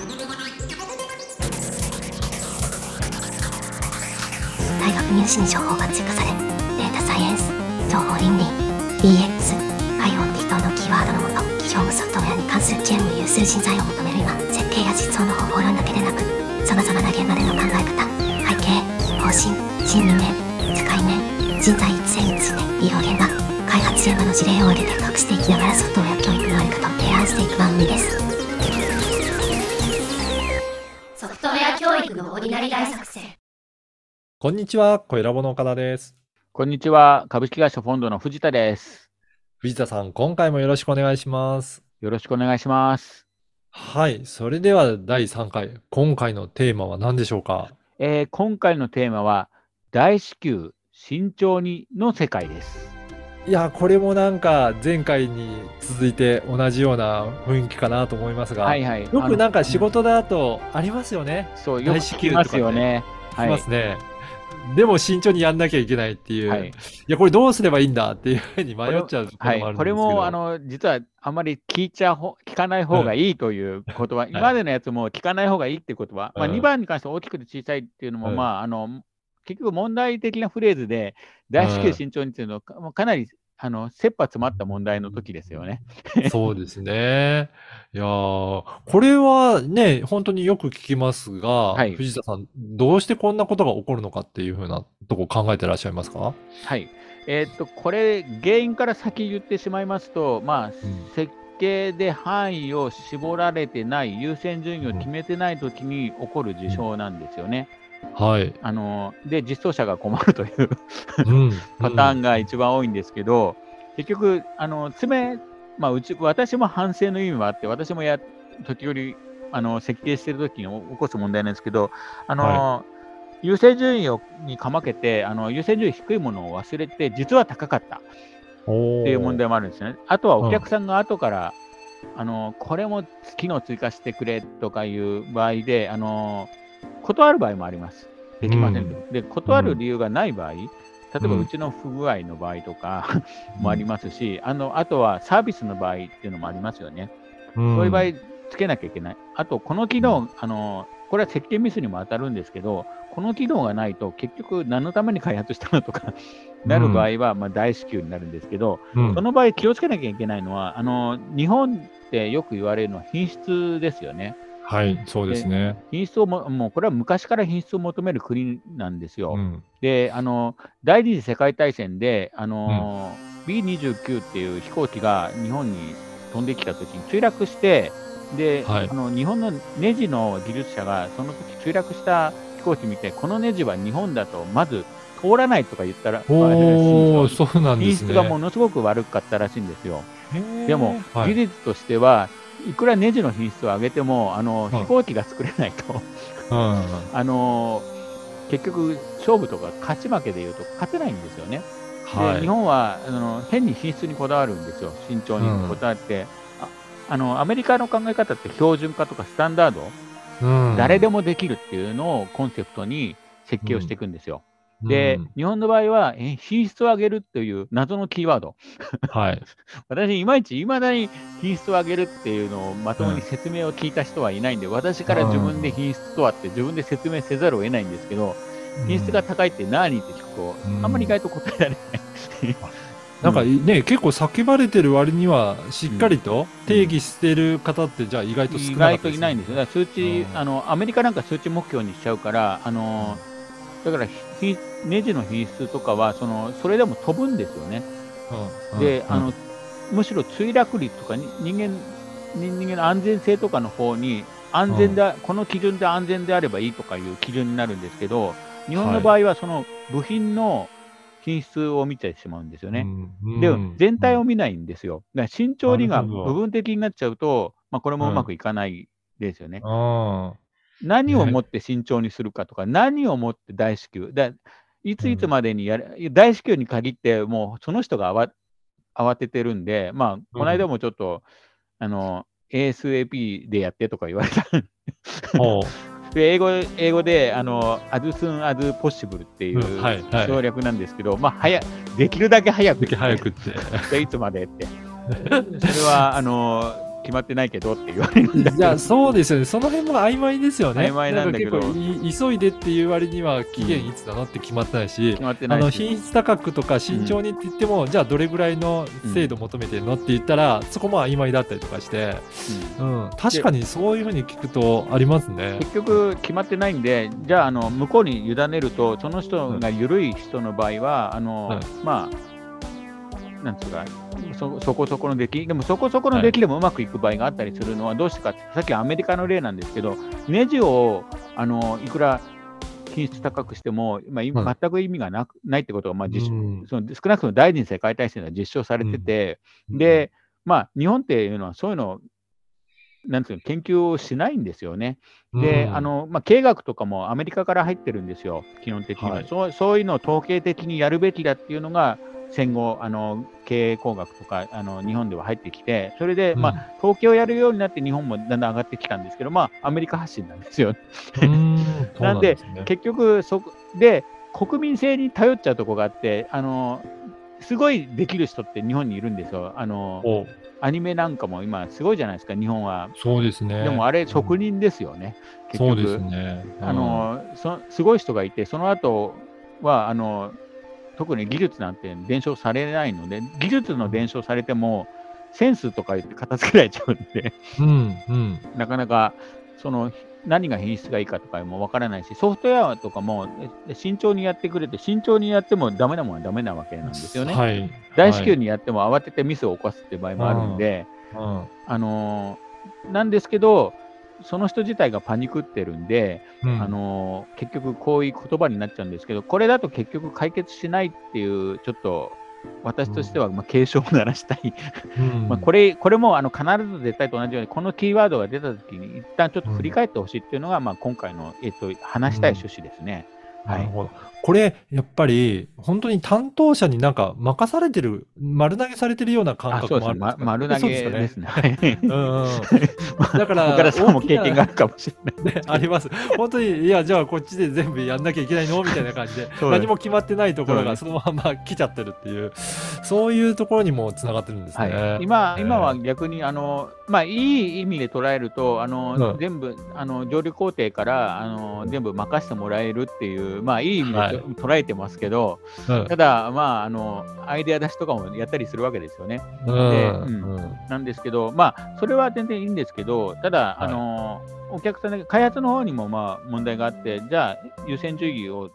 大学入試に情報がチェックされデータサイエンス情報倫理 DX IoT 等のキーワードのもと企業務ソフトウェアに関する知恵を有数人材を求める今設計や実装の方法論だけでなくさまざまな現場での考え方背景方針心理面使い面人材育成について医療現場開発現場の事例を挙げて隠していきながらソフトウェア教育のあり方を提案していく番組ですウェア教育のオリナリ大作戦こんにちは、小ラボの岡田です。こんにちは。株式会社フォンドの藤田です。藤田さん、今回もよろしくお願いします。よろしくお願いします。はい、それでは第3回、今回のテーマは何でしょうか？えー今回のテーマは、大至急、慎重にの世界です。いや、これもなんか前回に続いて同じような雰囲気かなと思いますが、はいはい。よくなんか仕あ事だとありますよね。のそう、よく聞きますよね。しますね。でも慎重にやんなきゃいけないっていう、はい。い、や、これどうすればいいんだっていうふうに迷っちゃうとこはい、ろもあるんですけど、これもあの実はあまり聞いちゃほ聞かない方がいいという言葉、今までのやつも聞かない方がいいっていう言葉、まあ、うん。2番に関しては大きくて小さいっていうのも、うんまあ、あの結局問題的なフレーズで、大至急慎重にっていうのは、かもうかなりあの切羽詰まった問題の時ですよね。そうですね。いやーこれはね、本当によく聞きますが、はい藤田さん、どうしてこんなことが起こるのかっていうふうなとこ考えてらっしゃいますか？はい。えーっと、これ、原因から先言ってしまいますと、まあ、設計で範囲を絞られてない、優先順位を決めてないときに起こる事象なんですよね。はい。あので、実装者が困るといううん。パターンが一番多いんですけど、結局、あの詰め、まあ、うち私も反省の意味もあって、私もや時折あの設計してる時に起こす問題なんですけど、あの優先順位をにかまけてあの、優先順位低いものを忘れて、実は高かった。おっていう問題。題もあるんですよね。あとはお客さんが後から、あのこれも機能追加してくれとかいう場合で、あの断る場合もあります。できませんと、で、断る理由がない場合、例えばうんうちの不具合の場合とかもありますし、あのあとはサービスの場合っていうのもありますよね。うんそういう場合、つけなきゃいけない。あと、この機能、あのこれは設計ミスにも当たるんですけど、この機能がないと、結局、何のために開発したのとかなる場合は、まあ、大至急になるんですけど、うんその場合、気をつけなきゃいけないのは、あの日本ってよく言われるのは品質ですよね。はい、そうですね。品質をも、もうこれは昔から品質を求める国なんですよ。うん。で、あの第二次世界大戦で、あの B29 っていう飛行機が日本に飛んできたときに墜落して、で、はいあの日本のネジの技術者がその時墜落した飛行機見て、このネジは日本だとまず通らないとか言ったら、おー、そうなんですね。品質がものすごく悪かったらしいんですよ。でも、はい技術としては、いくらネジの品質を上げても、あのはい。飛行機が作れないと、うんあの結局、勝負とか勝ち負けでいうと勝てないんですよね。はい。で日本はあの変に品質にこだわるんですよ、慎重にこだわって、ああのアメリカの考え方って標準化とかスタンダード、うん。誰でもできるっていうのをコンセプトに設計をしていくんですよ。で、うん。日本の場合はえ品質を上げるという謎のキーワード、はい。私、いまいちいまだに品質を上げるっていうのをまともに説明を聞いた人はいないんで、私から自分で品質とはって自分で説明せざるを得ないんですけど、品質が高いって何って聞くと、うん。あんまり意外と答えられない。なんかね、結構叫ばれてる割には、しっかりと定義してる方って、じゃあ意外と少意なかった外といないんですよ。だから数値、うん。あの、アメリカなんか数値目標にしちゃうから、あの、だからひネジの品質とかは、その、それでも飛ぶんですよね。うん。で、うん。あの、むしろ墜落率とかに人間、人間の安全性とかの方に、安全だ、この基準で安全であればいいとかいう基準になるんですけど、日本の場合はその部品の品質を見てしまうんですよね。で全体を見ないんですよ。だから慎重にが部分的になっちゃうと、まあ、これもうまくいかないですよね。あ何をもって慎重にするかとか、何をもって大至急。だいついつまでにやる、大至急に限って、もうその人が慌慌ててるんで、まあ、この間もちょっと、あの、ASAP でやってとか言われた。で英語英語で、あの、as soon as possible っていううんはいはい省略なんですけど、まあ、早できるだけ早う。くでき早くって。でいつまでって。それは、あの、決まってないけどって言われるんだけいや、ど、そうですよね。その辺も曖昧ですよね。曖昧なんだけど。急いでっていう割には期限いつなのって決まってないし決、まってあのないし。品質高くとか慎重にって言っても、じゃあどれぐらいの精度求めてるのって言ったら、そこも曖昧だったりとかして、うん。うん、確かにそういうふうに聞くとありますね。結局決まってないんで、じゃああの向こうに委ねると、その人が緩い人の場合は、あのはいまあ、なんつうかそ、そこそこの出来、でもそこそこの出来でもうまくいく場合があったりするのは、どうしてかって、さっきアメリカの例なんですけど、ネジをあのいくら品質高くしても、まあ、今は全く意味がなくないってことが、まあ実うん。その少なくとも第二次世界大戦では実証されてて、で、まあ、日本っていうのはそういうのをなんていうの研究をしないんですよね。で、うん。あのまあ、経営学とかもアメリカから入ってるんですよ、基本的には、はい。そう。そういうのを統計的にやるべきだっていうのが、戦後、あの経営工学とかあの日本では入ってきて、それで、まあ、統計をやるようになって、日本もだんだん上がってきたんですけど、まあ、アメリカ発信なんですよ。なんですね結局そこ、で、国民性に頼っちゃうとこがあって、あのすごいできる人って日本にいるんですよ。あのおアニメなんかも今、すごいじゃないですか、日本は。そうですね。でもあれ、職人ですよね、結局。そうですね。あのそすごい人がいて、その後はあの特に技術なんて伝承されないので、技術の伝承されても、センスとか言って片付けられちゃうんで、うん、うん、なかなかその何が品質がいいかとかもわからないし、ソフトウェアとかもえ慎重にやってくれて、慎重にやってもダメなものはダメなわけなんですよね。はい。大至急にやっても慌ててミスを起こすっていう場合もあるんで、うん。あのーなんですけど、その人自体がパニクってるんで、うん。あのー結局こういう言葉になっちゃうんですけど、これだと結局解決しないっていう、ちょっと私としてはまあ警鐘を鳴らしたい、うん。まあこれこれもあの必ず絶対と同じように、このキーワードが出たときに、一旦ちょっと振り返ってほしいっていうのが、まあ、今回の、えっと、話したい趣旨ですね。はい。なるほど。これ、やっぱり、本当に担当者になんか任されてる、丸投げされてるような感あ、覚。もあるんですかま丸投げですね。だから、岡田も経験があるかもしれない。ね、あります。本当に、いや、じゃあこっちで全部やんなきゃいけないの？みたいな感じで、何も決まってないところがそのまま来ちゃってるっていう、そういうところにもつながってるんですね。はい、今えー今は逆にあの、まあ、いい意味で捉えると、あのうん。全部あの上流工程からあの全部任せてもらえるっていう、まあ、いい意味ではい。捉えてますけど、うんただ、まああの、アイデア出しとかもやったりするわけですよね。うん。でうん。うん。なんですけど、まあ、それは全然いいんですけど、ただ、はい。あのお客さんで、開発の方にもまあ問題があって、じゃあ、優先順位を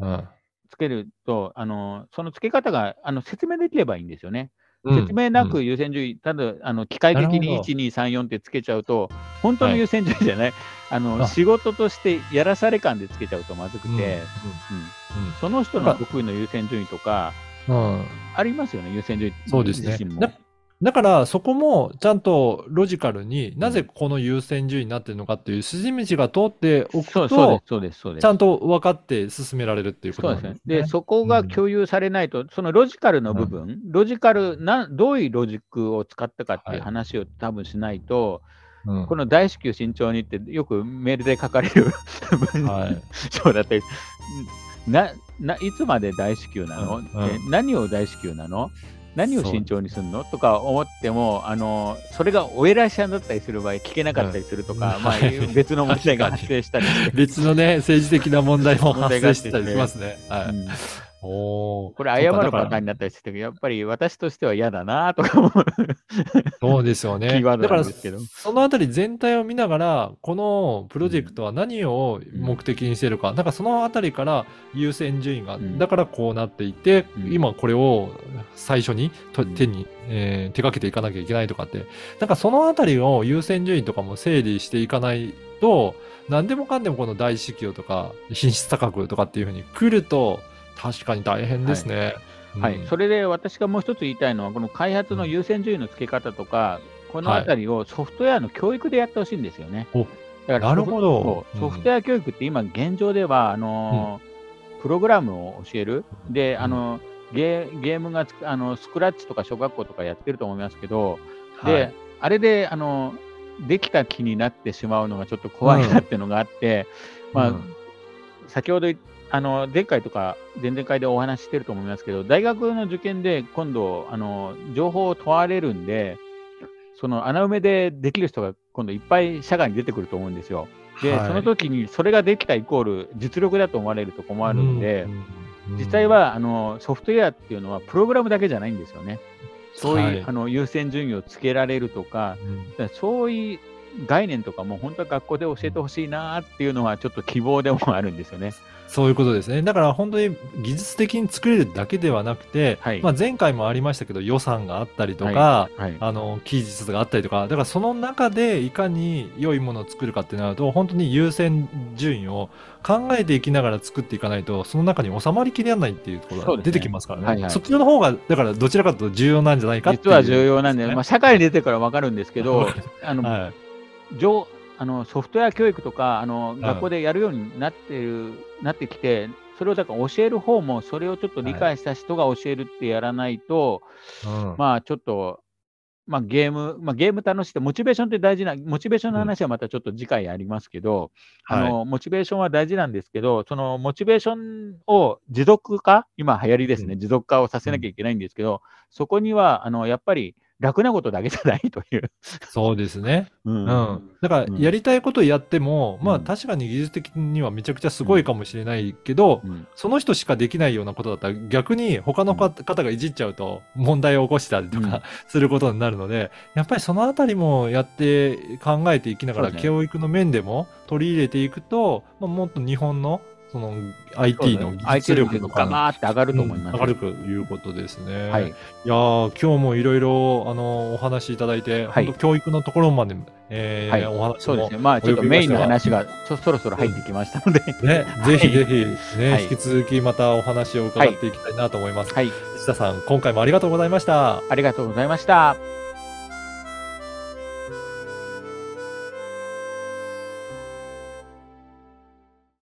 うん。つけると、あのその付け方があの説明できればいいんですよね。うん。説明なうん。く優先順位、ただあの機械的になるほど。1、2、3、4ってつけちゃうと、本当の優先順位じゃない、あのあ。仕事としてやらされ感でつけちゃうとまずくて、うん。うん。その人の得意の優先順位とか、ありますよね、優先順位そうですね。自身も。だだから、そこもちゃんとロジカルになぜこの優先順位になってるのかっていう筋道が通っておくそうそうでとす、、そうです、そうです。ちゃんと分かって進められるっていうことそうですね。なんです。ね。で、そこが共有されないと、そのロジカルの部分、ロジカルな、どういうロジックを使ったかっていうはい。話を多分しないと、うん。この大至急慎重にってよくメールで書かれる文はい。章だったり、なないつまで大至急なの、うん。でうん。何を大至急なの？何を慎重にするの？とか思ってもあの、それがお偉いさんだったりする場合、聞けなかったりするとか、まあ、うんはい。別の問題が発生したり 別のね、政治的な問題も問発生してたりしますね。はい。うんおー。これ、謝るパターンになったりしてやっぱり私としては嫌だなとか思う。そうですよね。キーワードだから、なんですけど。そのあたり全体を見ながら、このプロジェクトは何を目的にしてるか、なんかそのあたりから優先順位が、うん。だからこうなっていて、うん。今これを最初にとうん。手に、えー手掛けていかなきゃいけないとかって、なんかそのあたりを優先順位とかも整理していかないと、何でもかんでもこの大至急とか品質高くとかっていうふうに来ると、確かに大変ですね。はい、うん。それで私がもう一つ言いたいのは、この開発の優先順位の付け方とか、このあたりをソフトウェアの教育でやってほしいんですよね。おだからなるほど。ソフトウェア教育って今現状では、あのープログラムを教える。で、あのゲーゲームがつあのスクラッチとか小学校とかやってると思いますけど、で、はい。あれであのできた気になってしまうのがちょっと怖いなっていうのがあって、まあ、うん先ほどあの前回とか前々回でお話ししてると思いますけど、大学の受験で今度、あの情報を問われるんで、その穴埋めでできる人が今度いっぱい社会に出てくると思うんですよ。で、はいその時にそれができたイコール実力だと思われると困るんで、うん実際、はあのソフトウェアっていうのはプログラムだけじゃないんですよね。そういう、はいあの優先順位をつけられるとか、うんそういう概念とかも本当は学校で教えてほしいなっていうのはちょっと希望でもあるんですよね。そういうことですね。だから本当に技術的に作れるだけではなくて、はいまあ、前回もありましたけど予算があったりとか、はい。あの期日があったりとか、だからその中でいかに良いものを作るかってなると、本当に優先順位を考えていきながら作っていかないと、その中に収まりきれないっていうところが出てきますからね。はいはいそっちの方が、だからどちらかというと重要なんじゃないかっていう。実は重要なんで、ねまあ、社会に出てから分かるんですけど あの、はい。上あのソフトウェア教育とかあのん。学校でやるようになってる、なってきて、それをだから教える方も、それをちょっと理解した人が教えるってやらないと、うん。まあちょっと、まあ、ゲーム、まあ、ゲーム楽しくて、モチベーションって大事な、モチベーションの話はまたちょっと次回やりますけど、あのモチベーションは大事なんですけど、そのモチベーションを持続化、今流行りですね、うん。持続化をさせなきゃいけないんですけど、そこにはあのやっぱり楽なことだけじゃないという。そうですね。うん。うん、だからうん。やりたいことやっても、まあうん。確かに技術的にはめちゃくちゃすごいかもしれないけど、うん。その人しかできないようなことだったら逆に他のか方がいじっちゃうと問題を起こしたりとうん。かすることになるので、やっぱりそのあたりもやって考えていきながらね。教育の面でも取り入れていくと、まあ、もっと日本のその IT の技術力とかガマーって上がると思います。うん上がるということですね。はい。いやー今日もいろいろあのお話しいただいて、はい本当教育のところまで、えーはいお話もそうですね。まあちょっとメインの話がちょそろそろ入ってきましたので。ね、ぜひぜひ、ねはい引き続きまたお話を伺っていきたいなと思います。はい。石田さん、今回もありがとうございました。ありがとうございました。